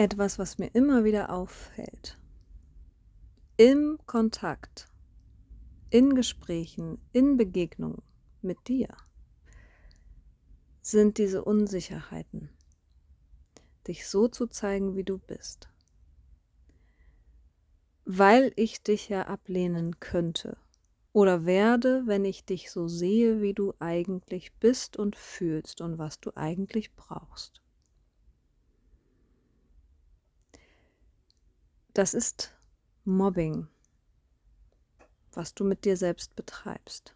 etwas, was mir immer wieder auffällt. Im Kontakt, in Gesprächen, in Begegnungen mit dir sind diese Unsicherheiten, dich so zu zeigen, wie du bist. Weil ich dich ja ablehnen könnte oder werde, wenn ich dich so sehe, wie du eigentlich bist und fühlst und was du eigentlich brauchst. Das ist Mobbing, was du mit dir selbst betreibst.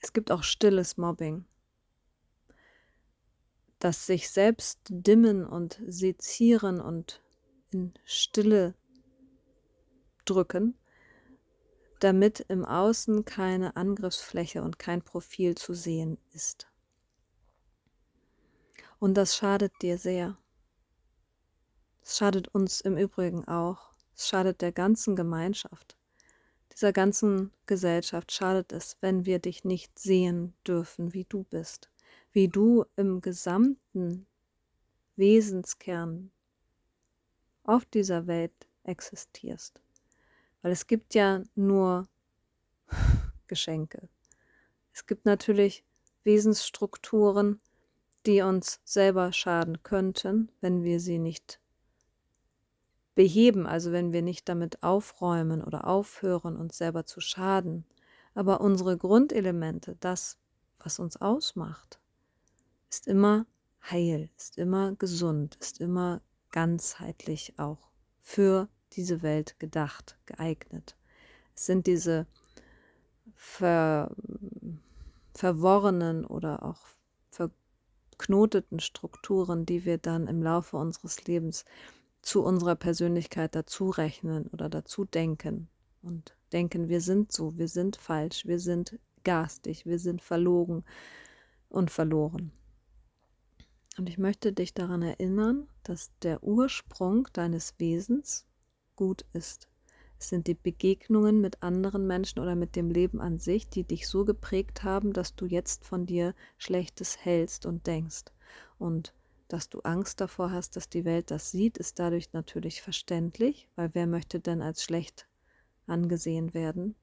Es gibt auch stilles Mobbing, das sich selbst dimmen und sezieren und in Stille drücken, damit im Außen keine Angriffsfläche und kein Profil zu sehen ist. Und das schadet dir sehr. Es schadet uns im Übrigen auch. Es schadet der ganzen Gemeinschaft. Dieser ganzen Gesellschaft schadet es, wenn wir dich nicht sehen dürfen, wie du bist, wie du im gesamten Wesenskern auf dieser Welt existierst. Weil es gibt ja nur Geschenke. Es gibt natürlich Wesensstrukturen, die uns selber schaden könnten, wenn wir sie nicht beheben, also wenn wir nicht damit aufräumen oder aufhören, uns selber zu schaden. Aber unsere Grundelemente, das, was uns ausmacht, ist immer heil, ist immer gesund, ist immer ganzheitlich auch für diese Welt gedacht, geeignet. Es sind diese ver, verworrenen oder auch verknoteten Strukturen, die wir dann im Laufe unseres Lebens zu unserer Persönlichkeit dazu rechnen oder dazu denken und denken, wir sind so, wir sind falsch, wir sind garstig, wir sind verlogen und verloren. Und ich möchte dich daran erinnern, dass der Ursprung deines Wesens gut ist. Es sind die Begegnungen mit anderen Menschen oder mit dem Leben an sich, die dich so geprägt haben, dass du jetzt von dir Schlechtes hältst und denkst. Und dass du Angst davor hast, dass die Welt das sieht, ist dadurch natürlich verständlich, weil wer möchte denn als schlecht angesehen werden?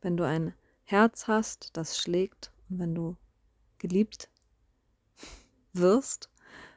Wenn du ein Herz hast, das schlägt und wenn du geliebt wirst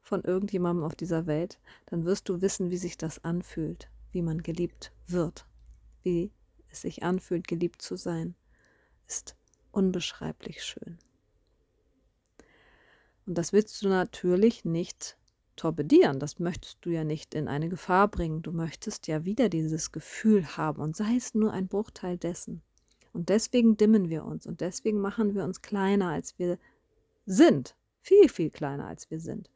von irgendjemandem auf dieser Welt, dann wirst du wissen, wie sich das anfühlt wie man geliebt wird, wie es sich anfühlt, geliebt zu sein, ist unbeschreiblich schön. Und das willst du natürlich nicht torpedieren, das möchtest du ja nicht in eine Gefahr bringen, du möchtest ja wieder dieses Gefühl haben. Und sei es nur ein Bruchteil dessen. Und deswegen dimmen wir uns. Und deswegen machen wir uns kleiner, als wir sind, viel, viel kleiner, als wir sind,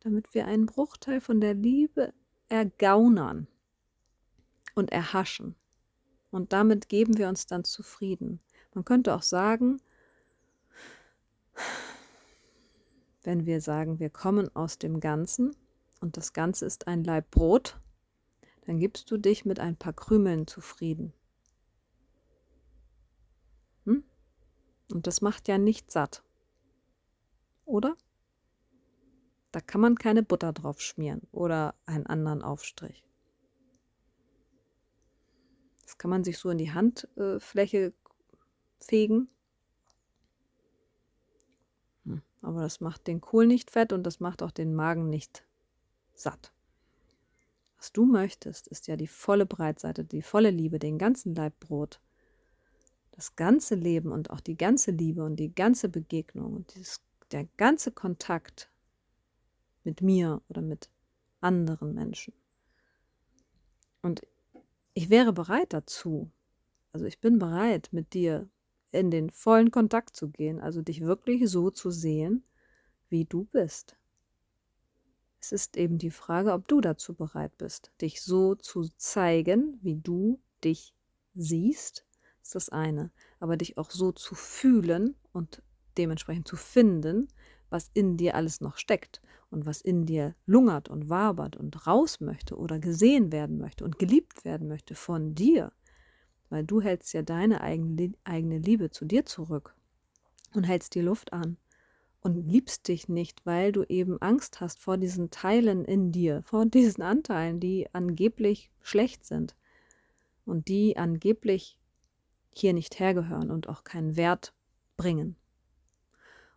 damit wir einen Bruchteil von der Liebe ergaunern und erhaschen. Und damit geben wir uns dann zufrieden. Man könnte auch sagen, wenn wir sagen, wir kommen aus dem Ganzen und das Ganze ist ein Laib Brot, dann gibst du dich mit ein paar Krümeln zufrieden. Hm? Und das macht ja nicht satt. Oder? Da kann man keine Butter drauf schmieren oder einen anderen Aufstrich. Kann man sich so in die Handfläche fegen. Hm, aber das macht den Kohl nicht fett und das macht auch den Magen nicht satt. Was du möchtest, ist ja die volle Breitseite, die volle Liebe, den ganzen Leib Brot. Das ganze Leben und auch die ganze Liebe und die ganze Begegnung und dieses, der ganze Kontakt mit mir oder mit anderen Menschen. Und ich wäre bereit dazu. Also ich bin bereit, mit dir in den vollen Kontakt zu gehen, also dich wirklich so zu sehen, wie du bist. Es ist eben die Frage, ob du dazu bereit bist, dich so zu zeigen, wie du dich siehst, ist das eine, aber dich auch so zu fühlen und dementsprechend zu finden, was in dir alles noch steckt und was in dir lungert und wabert und raus möchte oder gesehen werden möchte und geliebt werden möchte von dir, weil du hältst ja deine eigene, Liebe zu dir zurück und hältst die Luft an und liebst dich nicht, weil du eben Angst hast vor diesen Teilen in dir, vor diesen Anteilen, die angeblich schlecht sind und die angeblich hier nicht hergehören und auch keinen Wert bringen.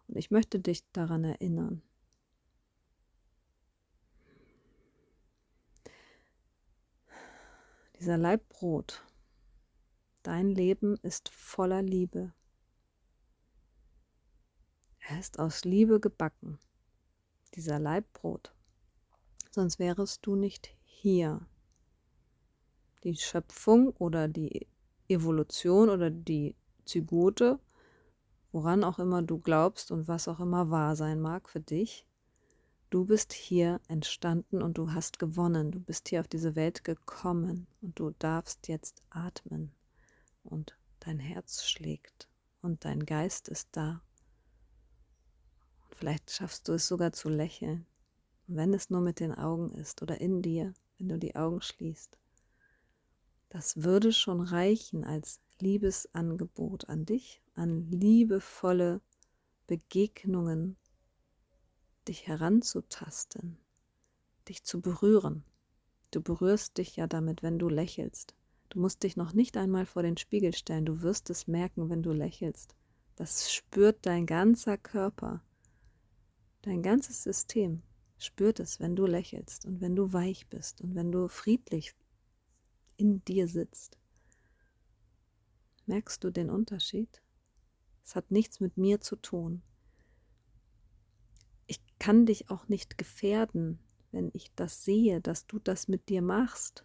Und ich möchte dich daran erinnern. Dieser Leib Brot, dein Leben ist voller Liebe. Er ist aus Liebe gebacken, dieser Leib Brot. Sonst wärest du nicht hier. Die Schöpfung oder die Evolution oder die Zygote, woran auch immer du glaubst und was auch immer wahr sein mag für dich, du bist hier entstanden und du hast gewonnen. Du bist hier auf diese Welt gekommen und du darfst jetzt atmen und dein Herz schlägt und dein Geist ist da Vielleicht schaffst du es sogar zu lächeln, wenn es nur mit den Augen ist oder in dir, wenn du die Augen schließt. Das würde schon reichen als Liebesangebot an dich, an liebevolle Begegnungen, dich heranzutasten, dich zu berühren. Du berührst dich ja damit, wenn du lächelst. Du musst dich noch nicht einmal vor den Spiegel stellen, du wirst es merken, wenn du lächelst. Das spürt dein ganzer Körper. Dein ganzes System spürt es, wenn du lächelst und wenn du weich bist und wenn du friedlich in dir sitzt. Merkst du den Unterschied? Es hat nichts mit mir zu tun. Ich kann dich auch nicht gefährden, wenn ich das sehe, dass du das mit dir machst.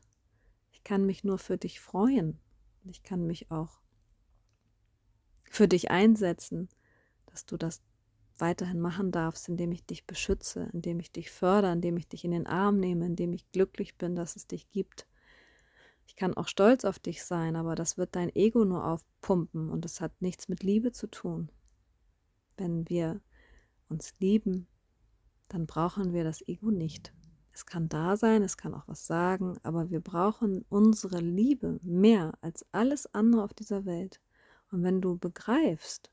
Ich kann mich nur für dich freuen. Ich kann mich auch für dich einsetzen, dass du das weiterhin machen darfst, indem ich dich beschütze, indem ich dich fördere, indem ich dich in den Arm nehme, indem ich glücklich bin, dass es dich gibt. Ich kann auch stolz auf dich sein, aber das wird dein Ego nur aufpumpen und es hat nichts mit Liebe zu tun. Wenn wir uns lieben, dann brauchen wir das Ego nicht. Es kann da sein, es kann auch was sagen, aber wir brauchen unsere Liebe mehr als alles andere auf dieser Welt. Und wenn du begreifst,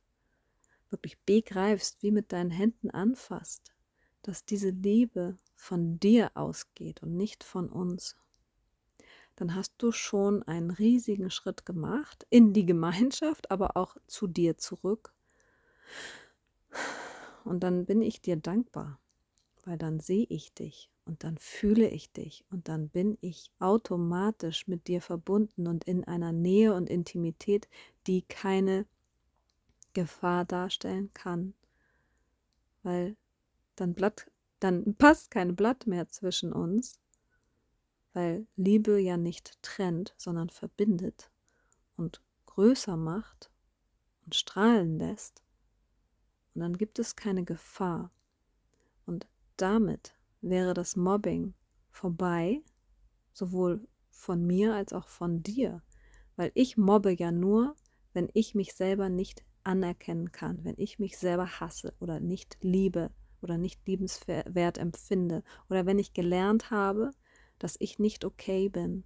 wirklich begreifst, wie mit deinen Händen anfasst, dass diese Liebe von dir ausgeht und nicht von uns, dann hast du schon einen riesigen Schritt gemacht in die Gemeinschaft, aber auch zu dir zurück. Und dann bin ich dir dankbar, weil dann sehe ich dich und dann fühle ich dich und dann bin ich automatisch mit dir verbunden und in einer Nähe und Intimität, die keine Gefahr darstellen kann, weil dann, Blatt, dann passt kein Blatt mehr zwischen uns, weil Liebe ja nicht trennt, sondern verbindet und größer macht und strahlen lässt. Und dann gibt es keine Gefahr. Damit wäre das Mobbing vorbei, sowohl von mir als auch von dir, weil ich mobbe ja nur, wenn ich mich selber nicht anerkennen kann, wenn ich mich selber hasse oder nicht liebe oder nicht liebenswert empfinde oder wenn ich gelernt habe, dass ich nicht okay bin.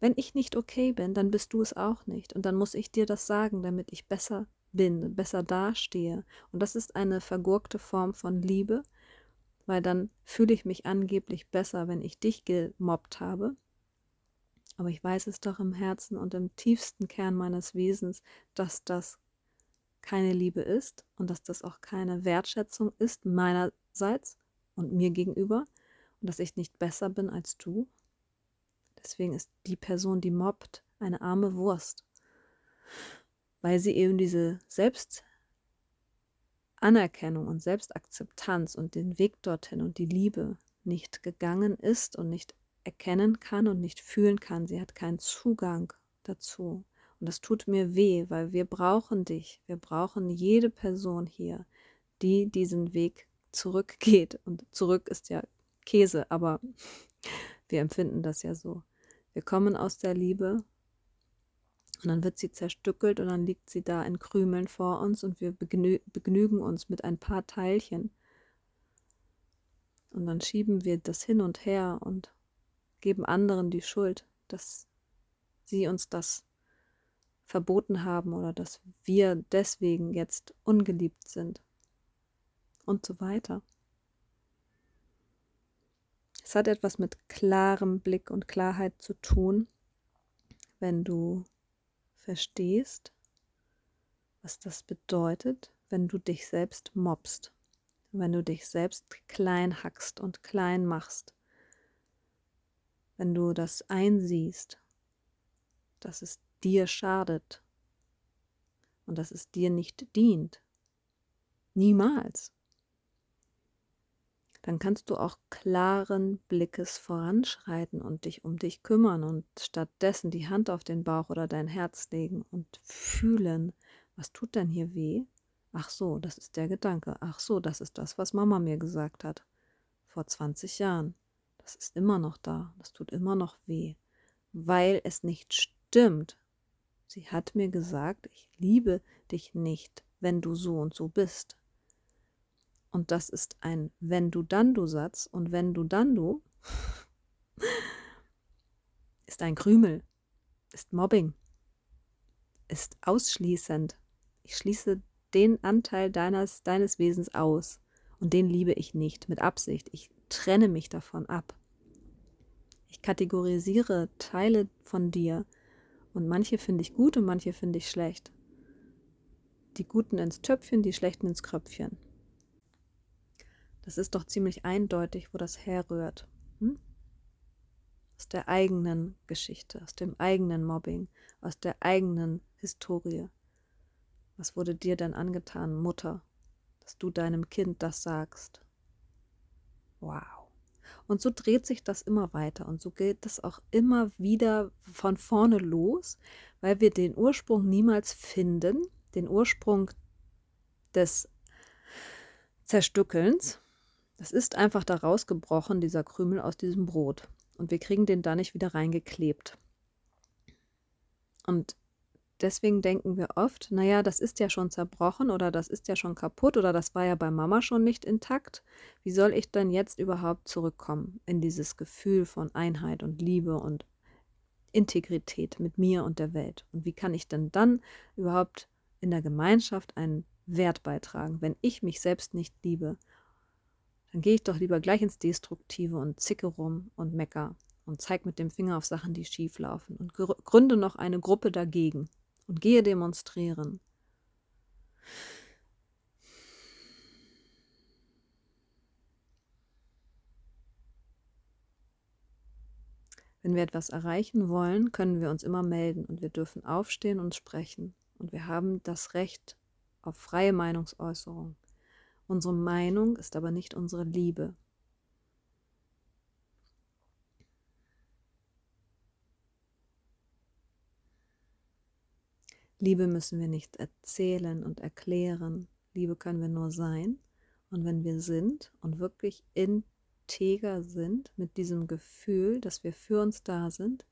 Wenn ich nicht okay bin, dann bist du es auch nicht. Und dann muss ich dir das sagen, damit ich besser bin, besser dastehe. Und das ist eine vergurkte Form von Liebe, weil dann fühle ich mich angeblich besser, wenn ich dich gemobbt habe. Aber ich weiß es doch im Herzen und im tiefsten Kern meines Wesens, dass das keine Liebe ist und dass das auch keine Wertschätzung ist meinerseits und mir gegenüber und dass ich nicht besser bin als du. Deswegen ist die Person, die mobbt, eine arme Wurst, weil sie eben diese Selbstanerkennung und Selbstakzeptanz und den Weg dorthin und die Liebe nicht gegangen ist und nicht erkennen kann und nicht fühlen kann. Sie hat keinen Zugang dazu. Und das tut mir weh, weil wir brauchen dich. Wir brauchen jede Person hier, die diesen Weg zurückgeht. Und zurück ist ja Käse, aber wir empfinden das ja so. Wir kommen aus der Liebe und dann wird sie zerstückelt und dann liegt sie da in Krümeln vor uns und wir begnü begnügen uns mit ein paar Teilchen. Und dann schieben wir das hin und her und geben anderen die Schuld, dass sie uns das verboten haben oder dass wir deswegen jetzt ungeliebt sind. und so weiter. Es hat etwas mit klarem Blick und Klarheit zu tun, wenn du verstehst, was das bedeutet, wenn du dich selbst mobst, wenn du dich selbst klein hackst und klein machst, wenn du das einsiehst, dass es dir schadet und dass es dir nicht dient. Niemals. Dann kannst du auch klaren Blickes voranschreiten und dich um dich kümmern und stattdessen die Hand auf den Bauch oder dein Herz legen und fühlen, was tut denn hier weh? Ach so, das ist der Gedanke. Ach so, das ist das, was Mama mir gesagt hat. Vor 20 Jahren. Das ist immer noch da. Das tut immer noch weh. Weil es nicht stimmt. Sie hat mir gesagt, ich liebe dich nicht, wenn du so und so bist. Und das ist ein wenn du dann du Satz und wenn du dann du ist ein Krümel, ist Mobbing, ist ausschließend. Ich schließe den Anteil deines, deines Wesens aus und den liebe ich nicht mit Absicht. Ich trenne mich davon ab. Ich kategorisiere Teile von dir und manche finde ich gut und manche finde ich schlecht. Die Guten ins Töpfchen, die Schlechten ins Kröpfchen. Das ist doch ziemlich eindeutig, wo das herrührt. Hm? Aus der eigenen Geschichte, aus dem eigenen Mobbing, aus der eigenen Historie. Was wurde dir denn angetan, Mutter, dass du deinem Kind das sagst? Wow. Und so dreht sich das immer weiter und so geht das auch immer wieder von vorne los, weil wir den Ursprung niemals finden, den Ursprung des Zerstückelns. Das ist einfach da rausgebrochen, dieser Krümel aus diesem Brot. Und wir kriegen den da nicht wieder reingeklebt. Und deswegen denken wir oft, naja, das ist ja schon zerbrochen oder das ist ja schon kaputt oder das war ja bei Mama schon nicht intakt. Wie soll ich denn jetzt überhaupt zurückkommen in dieses Gefühl von Einheit und Liebe und Integrität mit mir und der Welt? Und wie kann ich denn dann überhaupt in der Gemeinschaft einen Wert beitragen, wenn ich mich selbst nicht liebe? Dann gehe ich doch lieber gleich ins Destruktive und zicke rum und mecker und zeige mit dem Finger auf Sachen, die schief laufen und gründe noch eine Gruppe dagegen und gehe demonstrieren. Wenn wir etwas erreichen wollen, können wir uns immer melden und wir dürfen aufstehen und sprechen. Und wir haben das Recht auf freie Meinungsäußerung. Unsere Meinung ist aber nicht unsere Liebe. Liebe müssen wir nicht erzählen und erklären. Liebe können wir nur sein. Und wenn wir sind und wirklich integer sind mit diesem Gefühl, dass wir für uns da sind,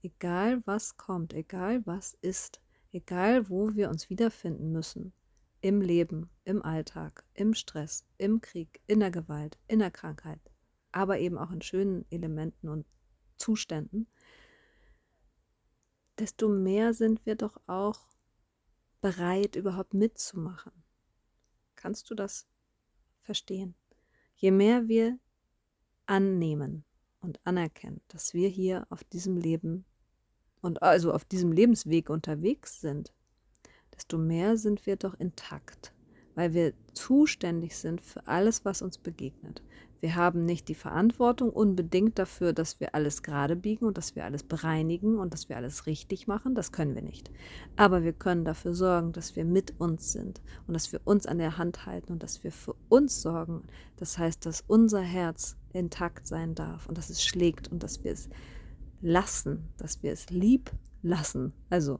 egal was kommt, egal was ist, egal wo wir uns wiederfinden müssen, im Leben, im Alltag, im Stress, im Krieg, in der Gewalt, in der Krankheit, aber eben auch in schönen Elementen und Zuständen, desto mehr sind wir doch auch bereit, überhaupt mitzumachen. Kannst du das verstehen? Je mehr wir annehmen und anerkennen, dass wir hier auf diesem Leben und also auf diesem Lebensweg unterwegs sind, desto mehr sind wir doch intakt, weil wir zuständig sind für alles, was uns begegnet. Wir haben nicht die Verantwortung unbedingt dafür, dass wir alles gerade biegen und dass wir alles bereinigen und dass wir alles richtig machen. Das können wir nicht. Aber wir können dafür sorgen, dass wir mit uns sind und dass wir uns an der Hand halten und dass wir für uns sorgen. Das heißt, dass unser Herz intakt sein darf und dass es schlägt und dass wir es lassen, dass wir es lieb lassen. Also,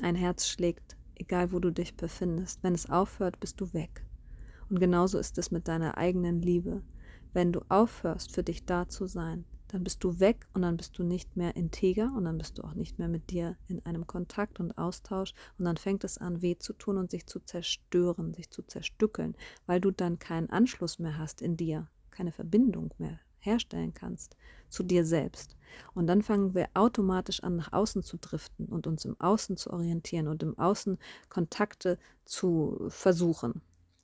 ein Herz schlägt, egal wo du dich befindest. Wenn es aufhört, bist du weg. Und genauso ist es mit deiner eigenen Liebe. Wenn du aufhörst, für dich da zu sein, dann bist du weg und dann bist du nicht mehr integer und dann bist du auch nicht mehr mit dir in einem Kontakt und Austausch und dann fängt es an, weh zu tun und sich zu zerstören, sich zu zerstückeln, weil du dann keinen Anschluss mehr hast in dir, keine Verbindung mehr herstellen kannst zu dir selbst. Und dann fangen wir automatisch an, nach außen zu driften und uns im Außen zu orientieren und im Außen Kontakte zu versuchen.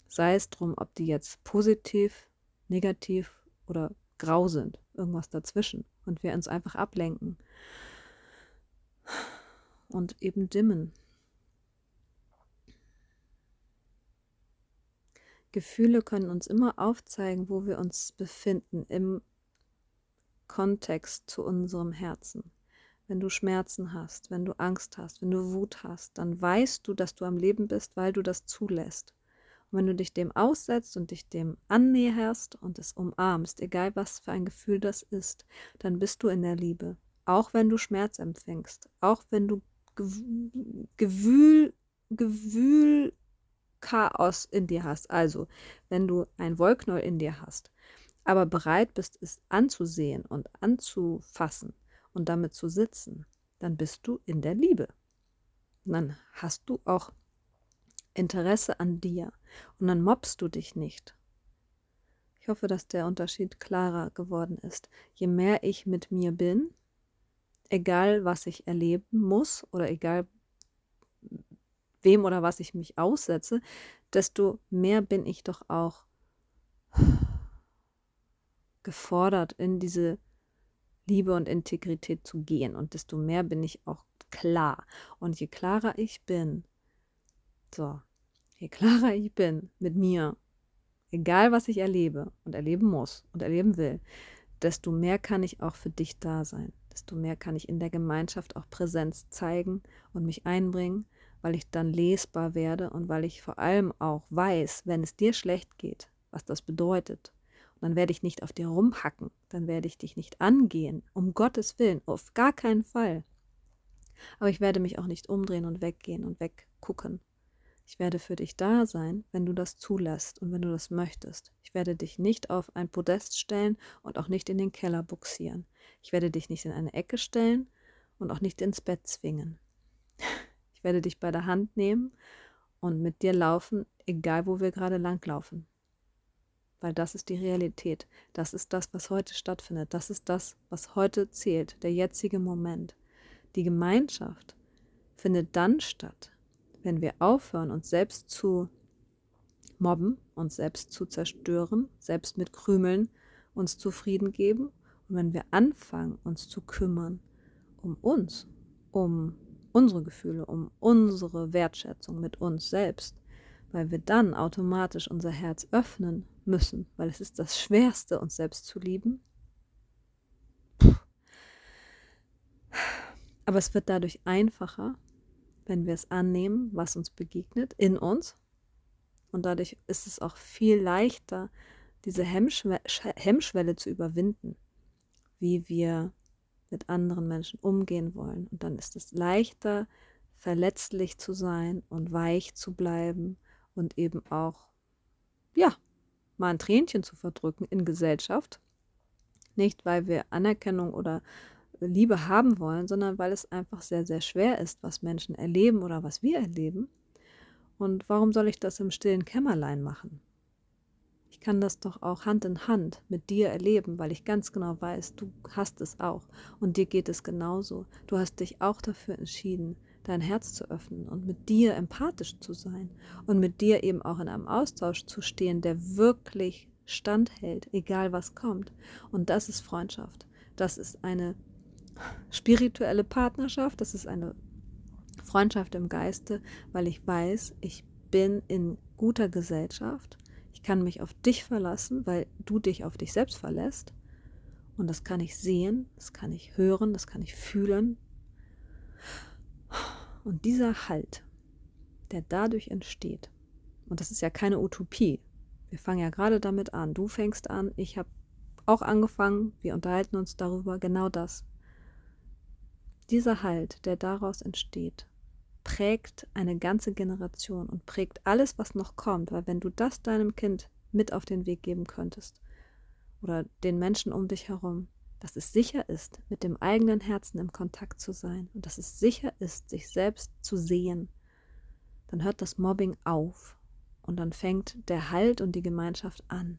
Sei es drum, ob die jetzt positiv, negativ oder grau sind, irgendwas dazwischen. Und wir uns einfach ablenken und eben dimmen. Gefühle können uns immer aufzeigen, wo wir uns befinden im Kontext zu unserem Herzen. Wenn du Schmerzen hast, wenn du Angst hast, wenn du Wut hast, dann weißt du, dass du am Leben bist, weil du das zulässt. Und wenn du dich dem aussetzt und dich dem annäherst und es umarmst, egal was für ein Gefühl das ist, dann bist du in der Liebe. Auch wenn du Schmerz empfängst, auch wenn du Gewühl, Gewühl, Chaos in dir hast, also wenn du ein Wollknäuel in dir hast, aber bereit bist, es anzusehen und anzufassen und damit zu sitzen, dann bist du in der Liebe. Und dann hast du auch Interesse an dir und dann mobst du dich nicht. Ich hoffe, dass der Unterschied klarer geworden ist. Je mehr ich mit mir bin, egal was ich erleben muss oder egal wem oder was ich mich aussetze, desto mehr bin ich doch auch gefordert, in diese Liebe und Integrität zu gehen. Und desto mehr bin ich auch klar. Und je klarer ich bin, so, je klarer ich bin mit mir, egal was ich erlebe und erleben muss und erleben will, desto mehr kann ich auch für dich da sein. Desto mehr kann ich in der Gemeinschaft auch Präsenz zeigen und mich einbringen, weil ich dann lesbar werde und weil ich vor allem auch weiß, wenn es dir schlecht geht, was das bedeutet. Dann werde ich nicht auf dir rumhacken, dann werde ich dich nicht angehen, um Gottes Willen, auf gar keinen Fall. Aber ich werde mich auch nicht umdrehen und weggehen und weggucken. Ich werde für dich da sein, wenn du das zulässt und wenn du das möchtest. Ich werde dich nicht auf ein Podest stellen und auch nicht in den Keller buxieren. Ich werde dich nicht in eine Ecke stellen und auch nicht ins Bett zwingen. Ich werde dich bei der Hand nehmen und mit dir laufen, egal wo wir gerade langlaufen. Weil das ist die Realität. Das ist das, was heute stattfindet. Das ist das, was heute zählt, der jetzige Moment. Die Gemeinschaft findet dann statt, wenn wir aufhören, uns selbst zu mobben, uns selbst zu zerstören, selbst mit Krümeln uns zufrieden geben und wenn wir anfangen, uns zu kümmern um uns, um unsere Gefühle, um unsere Wertschätzung mit uns selbst, weil wir dann automatisch unser Herz öffnen müssen, weil es ist das Schwerste, uns selbst zu lieben. Aber es wird dadurch einfacher, wenn wir es annehmen, was uns begegnet, in uns. Und dadurch ist es auch viel leichter, diese Hemmschwelle, Hemmschwelle zu überwinden, wie wir mit anderen Menschen umgehen wollen. Und dann ist es leichter, verletzlich zu sein und weich zu bleiben und eben auch, ja, mal ein Tränchen zu verdrücken in Gesellschaft. Nicht, weil wir Anerkennung oder Liebe haben wollen, sondern weil es einfach sehr, sehr schwer ist, was Menschen erleben oder was wir erleben. Und warum soll ich das im stillen Kämmerlein machen? Ich kann das doch auch Hand in Hand mit dir erleben, weil ich ganz genau weiß, du hast es auch und dir geht es genauso. Du hast dich auch dafür entschieden, dein Herz zu öffnen und mit dir empathisch zu sein und mit dir eben auch in einem Austausch zu stehen, der wirklich standhält, egal was kommt. Und das ist Freundschaft. Das ist eine spirituelle Partnerschaft, das ist eine Freundschaft im Geiste, weil ich weiß, ich bin in guter Gesellschaft ich kann mich auf dich verlassen, weil du dich auf dich selbst verlässt. Und das kann ich sehen, das kann ich hören, das kann ich fühlen. Und dieser Halt, der dadurch entsteht, und das ist ja keine Utopie, wir fangen ja gerade damit an, du fängst an, ich habe auch angefangen, wir unterhalten uns darüber, genau das. Dieser Halt, der daraus entsteht, prägt eine ganze Generation und prägt alles, was noch kommt. Weil wenn du das deinem Kind mit auf den Weg geben könntest oder den Menschen um dich herum, dass es sicher ist, mit dem eigenen Herzen im Kontakt zu sein und dass es sicher ist, sich selbst zu sehen, dann hört das Mobbing auf und dann fängt der Halt und die Gemeinschaft an.